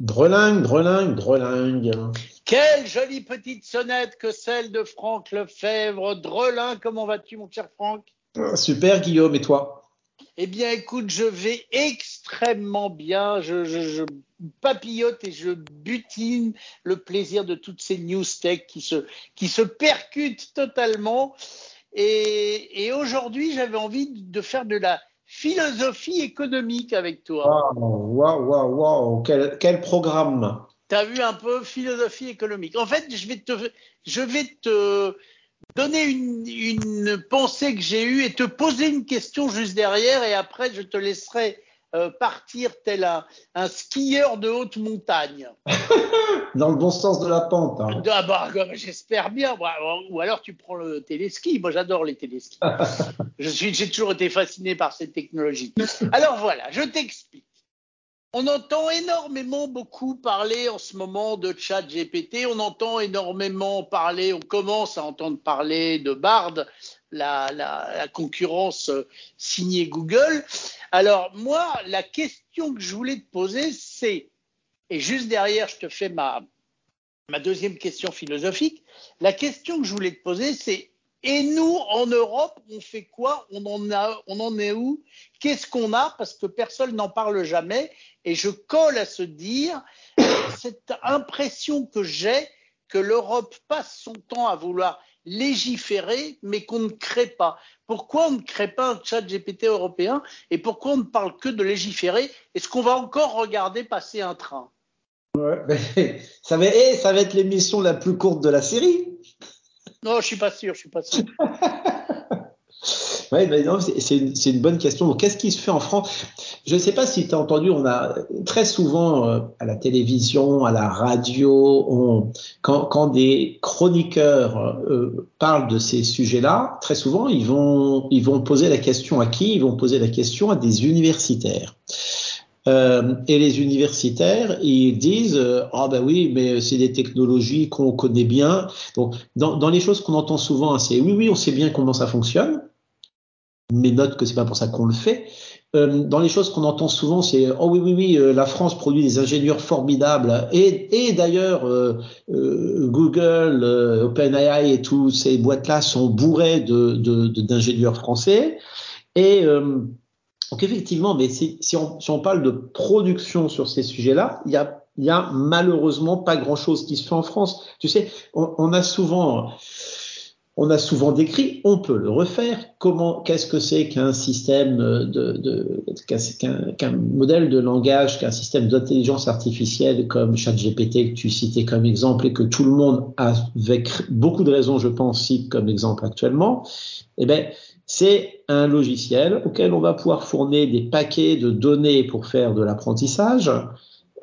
Drelingue, drelingue, drelingue. Quelle jolie petite sonnette que celle de Franck Lefebvre. Drelin, comment vas-tu, mon cher Franck? Ah, Super, Guillaume, et toi? Eh bien, écoute, je vais extrêmement bien. Je, papillote et je butine le plaisir de toutes ces news tech qui se, qui se percutent totalement. Et, et aujourd'hui, j'avais envie de faire de la philosophie économique avec toi. Waouh, waouh, waouh, quel, quel programme Tu as vu un peu philosophie économique. En fait, je vais te, je vais te donner une, une pensée que j'ai eue et te poser une question juste derrière et après je te laisserai euh, partir tel un, un, skieur de haute montagne. Dans le bon sens de la pente. Hein. Ah bah, J'espère bien. Ou alors tu prends le téléski. Moi j'adore les téléskis. J'ai toujours été fasciné par cette technologie. Alors voilà, je t'explique. On entend énormément beaucoup parler en ce moment de chat GPT, on entend énormément parler, on commence à entendre parler de Bard, la, concurrence signée Google. Alors moi, la question que je voulais te poser, c'est, et juste derrière, je te fais ma, ma deuxième question philosophique, la question que je voulais te poser, c'est, et nous, en Europe, on fait quoi? On en, a, on en est où? Qu'est-ce qu'on a? Parce que personne n'en parle jamais. Et je colle à se dire, cette impression que j'ai que l'Europe passe son temps à vouloir légiférer, mais qu'on ne crée pas. Pourquoi on ne crée pas un chat GPT européen et pourquoi on ne parle que de légiférer? Est-ce qu'on va encore regarder passer un train? Ouais, ça, va, eh, ça va être l'émission la plus courte de la série. Non, je suis pas sûr, je suis pas sûr. Oui, c'est une, une, bonne question. Qu'est-ce qui se fait en France? Je ne sais pas si tu as entendu, on a très souvent euh, à la télévision, à la radio, on, quand, quand, des chroniqueurs euh, parlent de ces sujets-là, très souvent, ils vont, ils vont poser la question à qui? Ils vont poser la question à des universitaires. Euh, et les universitaires, ils disent ah ben oui, mais c'est des technologies qu'on connaît bien. Donc dans, dans les choses qu'on entend souvent, hein, c'est oui oui, on sait bien comment ça fonctionne mais note que c'est pas pour ça qu'on le fait. Euh, dans les choses qu'on entend souvent, c'est oh oui oui oui, euh, la France produit des ingénieurs formidables et, et d'ailleurs euh, euh Google, euh, OpenAI et tous ces boîtes-là sont bourrées de, d'ingénieurs français. Et donc effectivement, mais si, si, on, si on parle de production sur ces sujets-là, il y a, y a malheureusement pas grand-chose qui se fait en France. Tu sais, on, on a souvent on a souvent décrit, on peut le refaire. Comment, qu'est-ce que c'est qu'un système de, de qu'un, modèle de langage, qu'un système d'intelligence artificielle comme ChatGPT que tu citais comme exemple et que tout le monde, avec beaucoup de raisons, je pense, cite comme exemple actuellement. Eh ben, c'est un logiciel auquel on va pouvoir fournir des paquets de données pour faire de l'apprentissage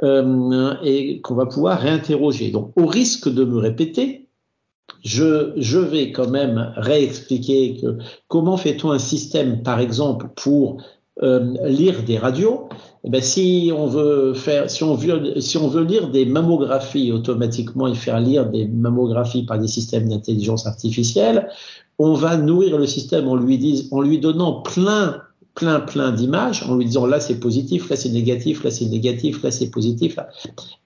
euh, et qu'on va pouvoir réinterroger. Donc, au risque de me répéter, je, vais quand même réexpliquer que comment fait-on un système, par exemple, pour euh, lire des radios? Eh ben, si on veut lire des mammographies automatiquement et faire lire des mammographies par des systèmes d'intelligence artificielle, on va nourrir le système en lui, donnant plein plein plein d'images en lui disant là c'est positif, là c'est négatif, là c'est négatif, là c'est positif.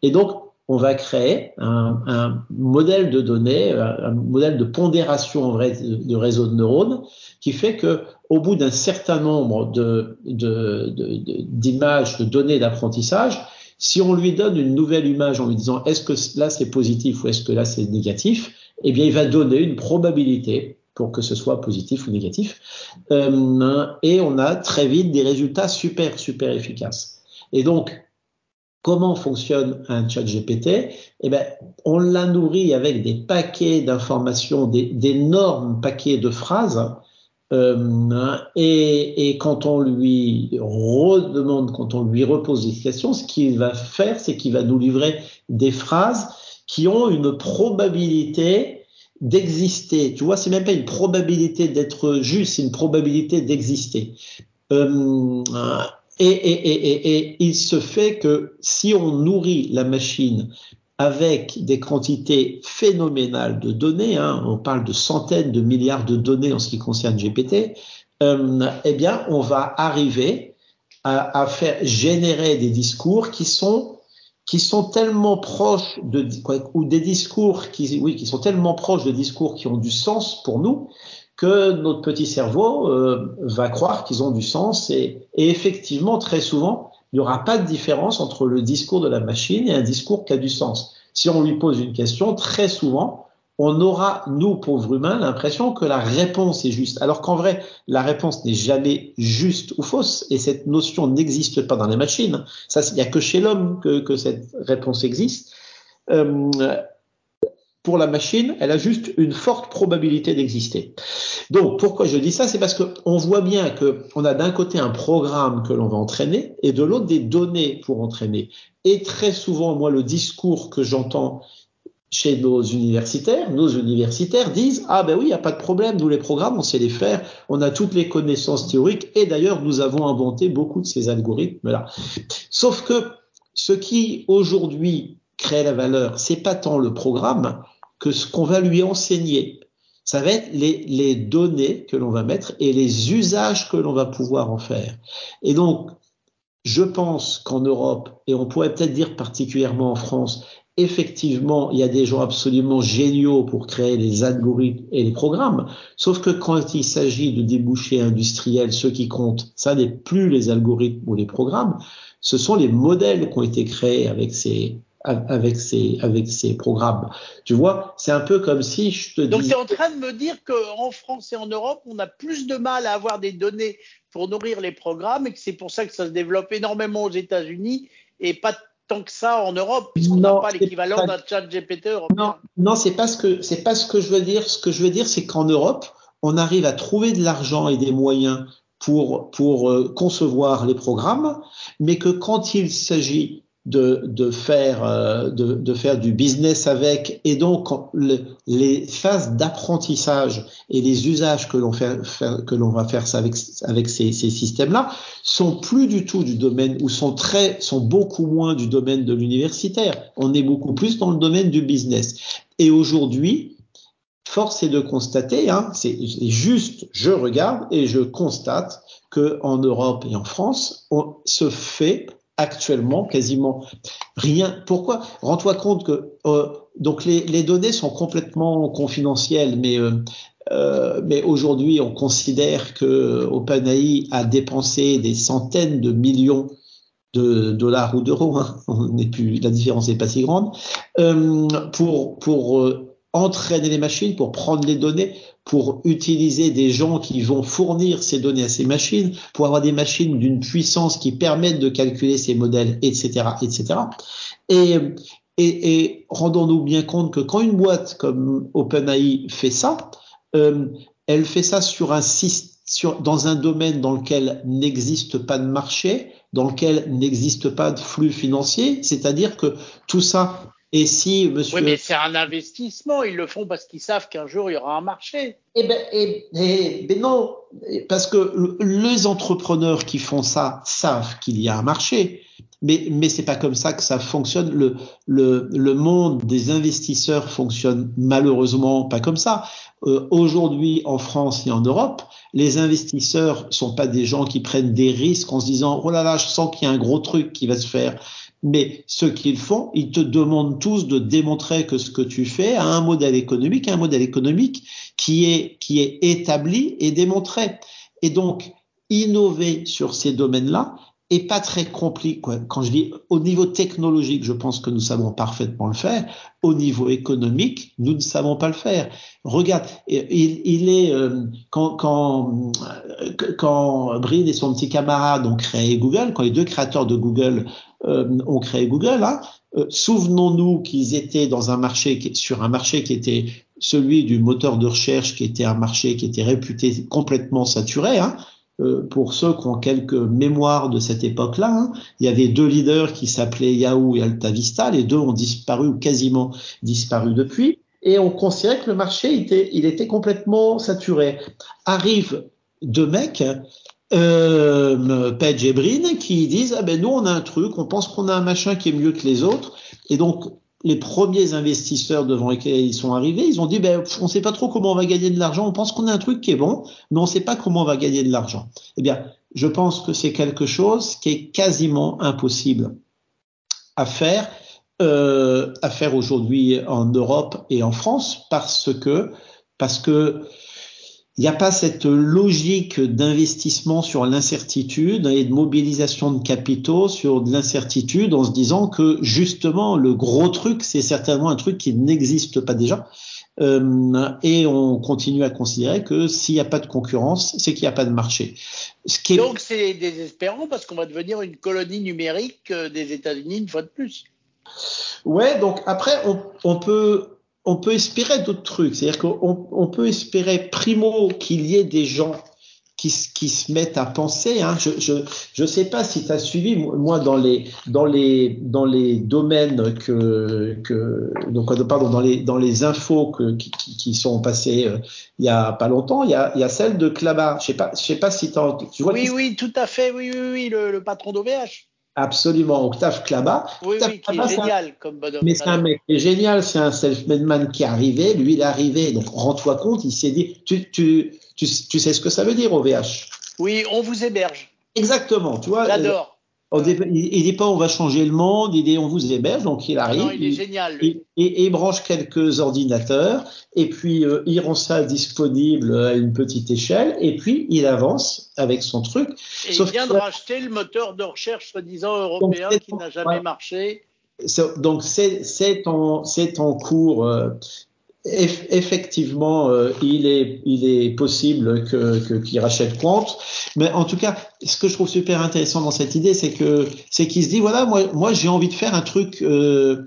Et donc on va créer un, un, modèle de données, un modèle de pondération en vrai de, de réseau de neurones, qui fait que au bout d'un certain nombre de, d'images, de, de, données d'apprentissage, si on lui donne une nouvelle image en lui disant est-ce que là c'est positif ou est-ce que là c'est négatif, eh bien il va donner une probabilité pour que ce soit positif ou négatif, euh, et on a très vite des résultats super super efficaces. Et donc Comment fonctionne un chat GPT Eh ben, on l'a nourri avec des paquets d'informations, d'énormes paquets de phrases. Euh, et, et, quand on lui redemande, quand on lui repose des questions, ce qu'il va faire, c'est qu'il va nous livrer des phrases qui ont une probabilité d'exister. Tu vois, c'est même pas une probabilité d'être juste, c'est une probabilité d'exister. Euh, et, et, et, et, il se fait que si on nourrit la machine avec des quantités phénoménales de données, hein, on parle de centaines de milliards de données en ce qui concerne GPT, euh, eh bien, on va arriver à, à, faire générer des discours qui sont qui sont tellement proches de ou des discours qui oui qui sont tellement proches de discours qui ont du sens pour nous que notre petit cerveau euh, va croire qu'ils ont du sens et, et, effectivement très souvent il n'y aura pas de différence entre le discours de la machine et un discours qui a du sens. Si on lui pose une question, très souvent on aura, nous, pauvres humains, l'impression que la réponse est juste. Alors qu'en vrai, la réponse n'est jamais juste ou fausse, et cette notion n'existe pas dans les machines. Ça, il n'y a que chez l'homme que, que, cette réponse existe. Euh, pour la machine, elle a juste une forte probabilité d'exister. Donc, pourquoi je dis ça? C'est parce qu'on voit bien qu'on a d'un côté un programme que l'on va entraîner, et de l'autre des données pour entraîner. Et très souvent, moi, le discours que j'entends chez nos universitaires, nos universitaires disent ah ben oui, il n'y a pas de problème, nous les programmes, on sait les faire, on a toutes les connaissances théoriques et d'ailleurs nous avons inventé beaucoup de ces algorithmes là. Sauf que ce qui aujourd'hui crée la valeur, c'est pas tant le programme que ce qu'on va lui enseigner. Ça va être les, les données que l'on va mettre et les usages que l'on va pouvoir en faire. Et donc, je pense qu'en Europe, et on pourrait peut-être dire particulièrement en France, effectivement, il y a des gens absolument géniaux pour créer les algorithmes et les programmes, sauf que quand il s'agit de débouchés industriels, ce qui compte, ça n'est plus les algorithmes ou les programmes, ce sont les modèles qui ont été créés avec ces avec ces avec ces programmes. Tu vois, c'est un peu comme si je te Donc tu es en train de me dire qu'en France et en Europe, on a plus de mal à avoir des données pour nourrir les programmes et que c'est pour ça que ça se développe énormément aux États-Unis et pas tant que ça en Europe, puisqu'on n'a pas l'équivalent d'un chat GPT européen. Non, non c'est pas ce que c'est pas ce que je veux dire. Ce que je veux dire, c'est qu'en Europe, on arrive à trouver de l'argent et des moyens pour pour euh, concevoir les programmes, mais que quand il s'agit de, de, faire, euh, de, de, faire du business avec et donc les phases d'apprentissage et les usages que l'on fait, que l'on va faire avec, avec ces, ces systèmes-là sont plus du tout du domaine ou sont très sont beaucoup moins du domaine de l'universitaire. On est beaucoup plus dans le domaine du business. Et aujourd'hui, force est de constater, hein, c'est juste, je regarde et je constate que en Europe et en France, on se fait actuellement quasiment rien. Pourquoi? Rends-toi compte que euh, donc les, données sont complètement confidentielles, mais euh, euh, mais aujourd'hui on considère que OpenAI a dépensé des centaines de millions de dollars ou d'euros, hein, on plus, la différence n'est pas si grande, pour pour entraîner les machines, pour prendre les données, pour utiliser des gens qui vont fournir ces données à ces machines, pour avoir des machines d'une puissance qui permettent de calculer ces modèles, etc., etc. Et, et, et rendons-nous bien compte que quand une boîte comme OpenAI fait ça, euh, elle fait ça sur un sur, dans un domaine dans lequel n'existe pas de marché, dans lequel n'existe pas de flux financier, c'est-à-dire que tout ça et si monsieur. Oui, mais c'est un investissement. Ils le font parce qu'ils savent qu'un jour il y aura un marché. Eh ben, eh, eh ben non, parce que les entrepreneurs qui font ça savent qu'il y a un marché. Mais, mais c'est pas comme ça que ça fonctionne. Le, le, le monde des investisseurs fonctionne malheureusement pas comme ça. Euh, Aujourd'hui, en France et en Europe, les investisseurs sont pas des gens qui prennent des risques en se disant oh là là, je sens qu'il y a un gros truc qui va se faire. Mais ce qu'ils font, ils te demandent tous de démontrer que ce que tu fais a un modèle économique, un modèle économique qui est, qui est établi et démontré. Et donc, innover sur ces domaines-là est pas très compliqué. Quand je dis au niveau technologique, je pense que nous savons parfaitement le faire. Au niveau économique, nous ne savons pas le faire. Regarde, il, est euh, quand quand quand Brine et son petit camarade ont créé Google, quand les deux créateurs de Google euh, ont créé Google, hein, euh, souvenons-nous qu'ils étaient dans un marché sur un marché qui était celui du moteur de recherche, qui était un marché qui était réputé complètement saturé. Hein, euh, pour ceux qui ont quelques mémoires de cette époque-là, hein, il y avait deux leaders qui s'appelaient Yahoo et AltaVista. Les deux ont disparu ou quasiment disparu depuis. Et on considérait que le marché était, il était complètement saturé. Arrivent deux mecs, euh, Page et Brin, qui disent ah ben nous on a un truc, on pense qu'on a un machin qui est mieux que les autres. Et donc les premiers investisseurs devant lesquels ils sont arrivés, ils ont dit ben, on sait pas trop comment on va gagner de l'argent, on pense qu'on a un truc qui est bon, mais on sait pas comment on va gagner de l'argent. Eh bien, je pense que c'est quelque chose qui est quasiment impossible à faire euh, à faire aujourd'hui en Europe et en France parce que parce que il n'y a pas cette logique d'investissement sur l'incertitude et de mobilisation de capitaux sur de l'incertitude en se disant que justement le gros truc c'est certainement un truc qui n'existe pas déjà euh, et on continue à considérer que s'il n'y a pas de concurrence, c'est qu'il n'y a pas de marché. Ce qui est... Donc c'est désespérant parce qu'on va devenir une colonie numérique euh, des États-Unis une fois de plus. Ouais, donc après on, on peut on peut espérer d'autres trucs, c'est-à-dire qu'on on peut espérer primo qu'il y ait des gens qui, qui se mettent à penser. Hein. Je je je sais pas si tu as suivi moi dans les dans les dans les domaines que que donc pardon dans les dans les infos que, qui, qui sont passées euh, il y a pas longtemps. Il y a il y a celle de Clabat. Je sais pas je sais pas si tu vois. Oui oui tout à fait oui oui oui le, le patron d'OVH. Absolument, Octave Klaba. Oui, oui, qui est génial comme bonhomme. Mais c'est un mec qui est génial, c'est un self-made man qui est arrivé, lui il est arrivé, donc rends-toi compte, il s'est dit, tu, tu, tu, tu, sais ce que ça veut dire OVH Oui, on vous héberge. Exactement, tu vois. J'adore. Il, il dit pas on va changer le monde, il dit on vous héberge, donc il arrive. Non, il est génial. Lui. Branche quelques ordinateurs, et puis euh, il rend ça disponible à une petite échelle, et puis il avance avec son truc. Et il vient de racheter le moteur de recherche soi-disant européen qui n'a jamais ouais. marché. Donc c'est en, en cours. Euh, effectivement, euh, il est possible qu'il rachète compte, mais en tout cas, ce que je trouve super intéressant dans cette idée, c'est qu'il se dit voilà, moi j'ai envie de faire un truc, euh,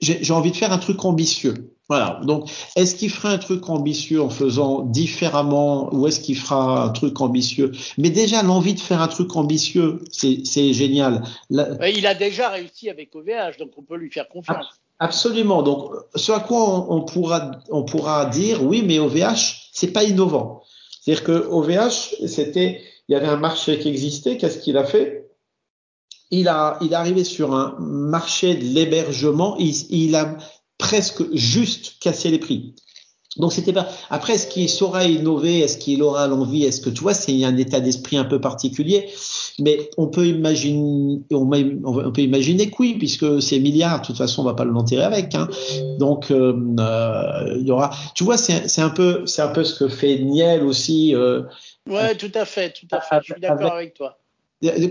j'ai envie de faire un truc ambitieux. Voilà. Donc, est-ce qu'il fera un truc ambitieux en faisant différemment ou est-ce qu'il fera un truc ambitieux? Mais déjà, l'envie de faire un truc ambitieux, c'est génial. Il a déjà réussi avec OVH, donc on peut lui faire confiance. Absolument. Donc, ce à quoi on, pourra, on pourra dire, oui, mais OVH, c'est pas innovant. C'est-à-dire que OVH, c'était, il y avait un marché qui existait. Qu'est-ce qu'il a fait? Il a, il est arrivé sur un marché de l'hébergement. Il, a presque juste casser les prix. Donc c'était pas. Après, est-ce qu'il saura innover? Est-ce qu'il aura l'envie? Est-ce que tu vois, c'est un état d'esprit un peu particulier. Mais on peut imaginer, on, peut imaginer que oui, puisque c'est milliards. De toute façon, on va pas l'enterrer avec. Hein. Donc euh, euh, il y aura. Tu vois, c'est un peu, c'est un peu ce que fait Niel aussi. Euh, ouais, tout à fait, tout à fait. Je suis d'accord avec toi.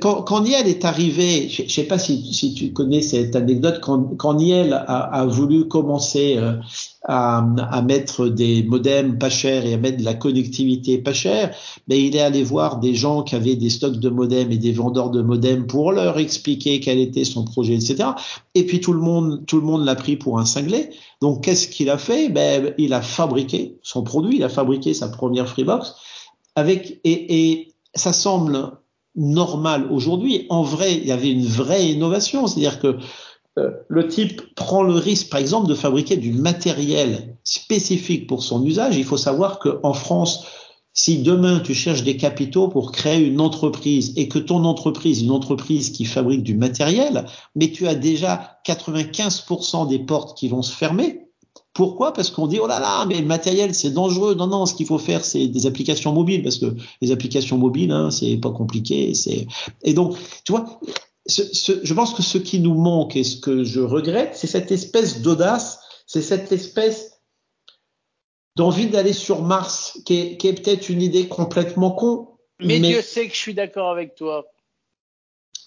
Quand, quand, Niel est arrivé, je ne sais pas si, si, tu connais cette anecdote, quand, quand Niel a, a, voulu commencer euh, à, à, mettre des modems pas chers et à mettre de la connectivité pas chère, mais il est allé voir des gens qui avaient des stocks de modems et des vendeurs de modems pour leur expliquer quel était son projet, etc. Et puis tout le monde, tout le monde l'a pris pour un cinglé. Donc qu'est-ce qu'il a fait? Ben il a fabriqué son produit, il a fabriqué sa première Freebox avec et, et ça semble normal aujourd'hui. En vrai, il y avait une vraie innovation, c'est-à-dire que euh, le type prend le risque, par exemple, de fabriquer du matériel spécifique pour son usage. Il faut savoir qu'en France, si demain tu cherches des capitaux pour créer une entreprise et que ton entreprise, une entreprise qui fabrique du matériel, mais tu as déjà 95% des portes qui vont se fermer, pourquoi? Parce qu'on dit oh là là, mais le matériel c'est dangereux. Non non, ce qu'il faut faire c'est des applications mobiles parce que les applications mobiles, hein, c'est pas compliqué. C'est et donc tu vois, ce, ce, je pense que ce qui nous manque et ce que je regrette, c'est cette espèce d'audace, c'est cette espèce d'envie d'aller sur Mars, qui est, qui est peut-être une idée complètement con. Mais, mais, Dieu sait que je suis d'accord avec toi.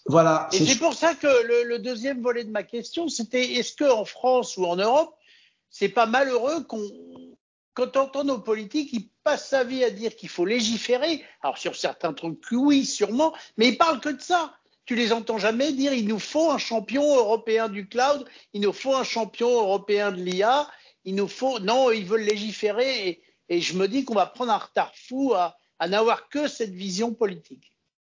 Voilà. Et c'est pour ça que le, le, deuxième volet de ma question, c'était est-ce que en France ou en Europe, c'est pas malheureux qu'on quand on entend nos politiques, ils passent sa vie à dire qu'il faut légiférer. Alors sur certains trucs, oui, sûrement, mais ils parlent que de ça. Tu les entends jamais dire il nous faut un champion européen du cloud, il nous faut un champion européen de l'IA, il nous faut non, ils veulent légiférer et, je me dis qu'on va prendre un retard fou à, à n'avoir que cette vision politique.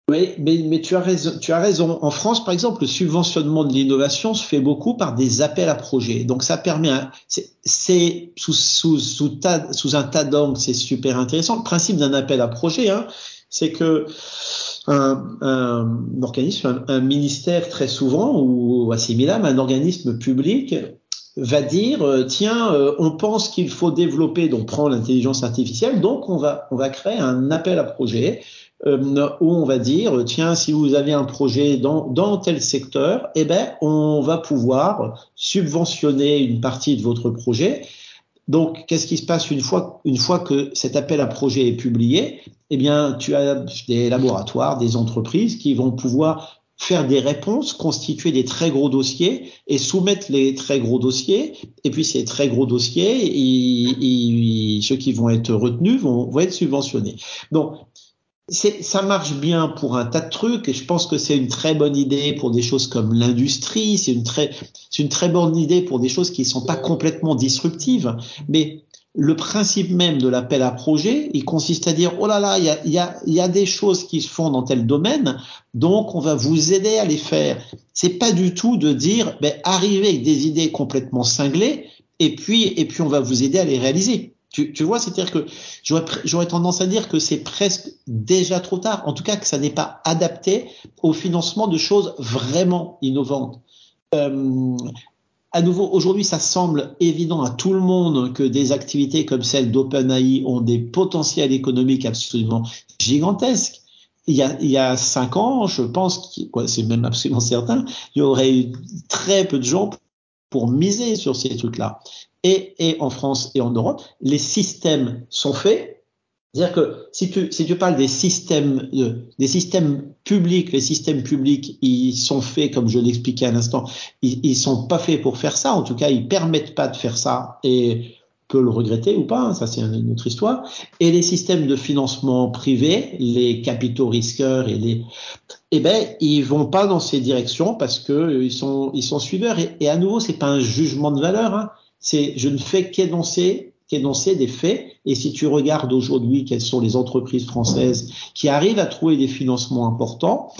Oui, mais, mais, tu as raison. Tu as raison. En France, par exemple, le subventionnement de l'innovation se fait beaucoup par des appels à projets. Donc, ça permet, c'est sous, sous, sous, sous, un tas d'angles, c'est super intéressant. Le principe d'un appel à projet, hein, c'est que un, un organisme, un, un, ministère très souvent ou assimilable, un organisme public va dire euh, tiens euh, on pense qu'il faut développer donc prend l'intelligence artificielle donc on va on va créer un appel à projet euh, où on va dire, tiens, si vous avez un projet dans, dans tel secteur, eh ben, on va pouvoir subventionner une partie de votre projet. Donc, qu'est-ce qui se passe une fois, une fois que cet appel à projet est publié? Eh bien, tu as des laboratoires, des entreprises qui vont pouvoir faire des réponses, constituer des très gros dossiers et soumettre les très gros dossiers. Et puis ces très gros dossiers, ils, ceux qui vont être retenus vont, vont être subventionnés. Donc ça marche bien pour un tas de trucs et je pense que c'est une très bonne idée pour des choses comme l'industrie. C'est une très, c'est une très bonne idée pour des choses qui ne sont pas complètement disruptives. Mais le principe même de l'appel à projet, il consiste à dire oh là là, il y a, y, a, y a, des choses qui se font dans tel domaine, donc on va vous aider à les faire. C'est pas du tout de dire ben, arrivez avec des idées complètement cinglées et puis et puis on va vous aider à les réaliser. Tu, vois, c'est-à-dire que j'aurais tendance à dire que c'est presque déjà trop tard, en tout cas que ça n'est pas adapté au financement de choses vraiment innovantes. Euh, à nouveau, aujourd'hui, ça semble évident à tout le monde que des activités comme celle d'OpenAI ont des potentiels économiques absolument gigantesques. Il y, a, il y a cinq ans, je pense, c'est même absolument certain, il y aurait eu très peu de gens pour miser sur ces trucs-là. Et, et en France et en Europe, les systèmes sont faits, c'est-à-dire que si tu, si tu parles des systèmes, euh, des systèmes publics, les systèmes publics, ils sont faits, comme je l'expliquais à l'instant, ils, ils sont pas faits pour faire ça. En tout cas, ils permettent pas de faire ça et peut le regretter ou pas. Hein, ça, c'est une autre histoire. Et les systèmes de financement privé, les capitaux risqueurs et les, eh ben, ils vont pas dans ces directions parce que euh, ils sont, ils sont suiveurs. Et, et à nouveau, c'est pas un jugement de valeur. Hein. Je ne fais qu'énoncer des faits. Et si tu regardes aujourd'hui quelles sont les entreprises françaises qui arrivent à trouver des financements importants,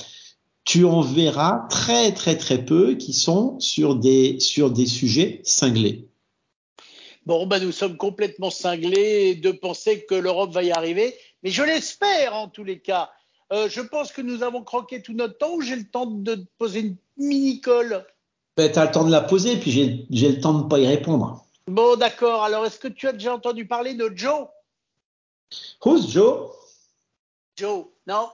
tu en verras très très très peu qui sont sur des sur des sujets cinglés. Bon, ben nous sommes complètement cinglés de penser que l'Europe va y arriver, mais je l'espère en tous les cas. Euh, je pense que nous avons croqué tout notre temps ou j'ai le temps de poser une mini-colle? Ben, Tu as le temps de la poser, puis j'ai le temps de ne pas y répondre. Bon, d'accord. Alors, est-ce que tu as déjà entendu parler de Joe? Who's Joe? Joe, non?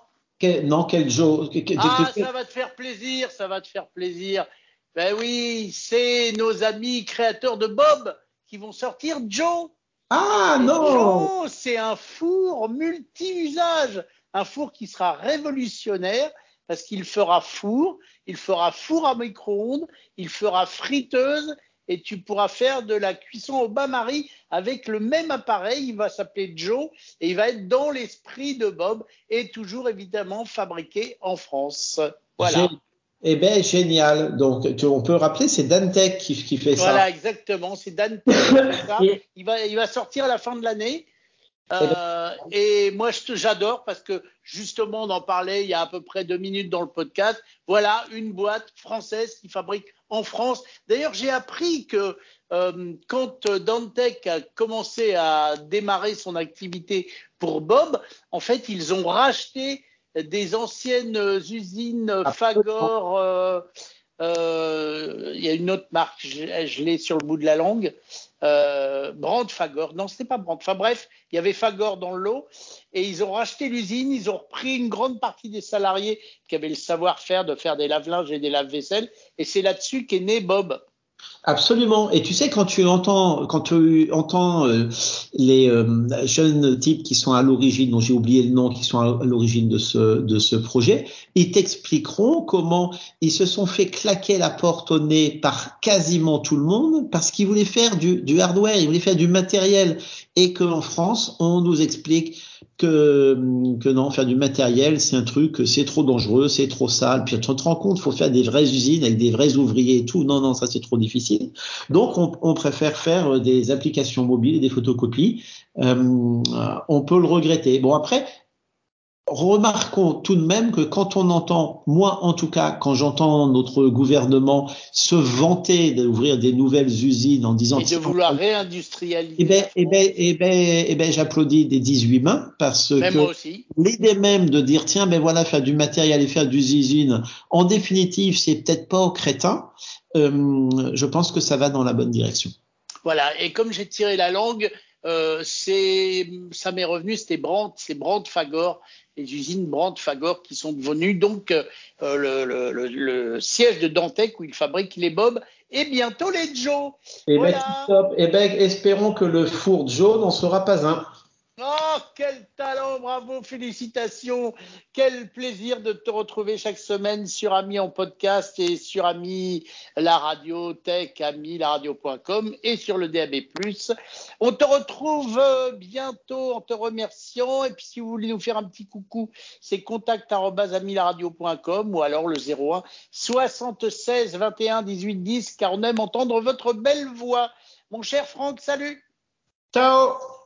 Non, quel Joe? Ah, ça va te faire plaisir, ça va te faire plaisir. Ben oui, c'est nos amis créateurs de Bob qui vont sortir Joe. Ah non Joe, c'est un four multi-usage, un four qui sera révolutionnaire parce qu'il fera four, il fera four à micro-ondes, il fera friteuse et tu pourras faire de la cuisson au bain-marie avec le même appareil. Il va s'appeler Joe et il va être dans l'esprit de Bob et toujours évidemment fabriqué en France. Voilà. Eh bien, génial. Donc, on peut rappeler, c'est Dantec qui, qui fait ça. Voilà, exactement. C'est Dantec qui fait ça. Il va, il va sortir à la fin de l'année. Euh, et moi, j'adore parce que justement, on en parlait il y a à peu près deux minutes dans le podcast. Voilà une boîte française qui fabrique en France. D'ailleurs, j'ai appris que euh, quand Dantec a commencé à démarrer son activité pour Bob, en fait, ils ont racheté des anciennes usines Fagor. Euh, il y a une autre marque, je, je l'ai sur le bout de la langue euh, Brand Fagor. Non, c'était pas Brand. Enfin bref, il y avait Fagor dans le lot et ils ont racheté l'usine. Ils ont repris une grande partie des salariés qui avaient le savoir-faire de faire des lave-linges et des lave-vaisselle. Et c'est là-dessus qu'est né Bob. Absolument. Et tu sais, quand tu entends, quand tu entends euh, les euh, jeunes types qui sont à l'origine, dont j'ai oublié le nom, qui sont à l'origine de ce, de ce projet, ils t'expliqueront comment ils se sont fait claquer la porte au nez par quasiment tout le monde parce qu'ils voulaient faire du, du hardware, ils voulaient faire du matériel. Et qu'en France, on nous explique que, que non, faire du matériel, c'est un truc, c'est trop dangereux, c'est trop sale. Puis tu te rends compte, faut faire des vraies usines avec des vrais ouvriers et tout. Non, non, ça c'est trop difficile. Donc on, on, préfère faire des applications mobiles et des photocopies. Euh, on peut le regretter. Bon après, Remarquons tout de même que quand on entend, moi en tout cas, quand j'entends notre gouvernement se vanter d'ouvrir des nouvelles usines en disant et de vouloir réindustrialiser, eh ben, eh ben, eh ben, eh ben, j'applaudis des 18 mains parce que l'idée même de dire tiens ben voilà faire du matériel et faire des usines, en définitive c'est peut-être pas au crétin. Euh, je pense que ça va dans la bonne direction. Voilà. Et comme j'ai tiré la langue, euh, c'est ça m'est revenu, c'était Brandt, c'est Brandt Fagor les usines Brandt Fagor qui sont devenues donc euh, le, le, le, le, siège de Dantec où ils fabriquent les bobs et bientôt les Joe. Et voilà. ben, Et ben, espérons que le four Joe n'en sera pas un. Quel talent, bravo, félicitations. Quel plaisir de te retrouver chaque semaine sur Ami en podcast et sur Ami la radio tech, Ami la radio.com et sur le DAB+. On te retrouve euh, bientôt en te remerciant et puis si vous voulez nous faire un petit coucou, c'est contact@amilaradio.com ou alors le 01 76 21 18 10 car on aime entendre votre belle voix. Mon cher Franck, salut. Ciao.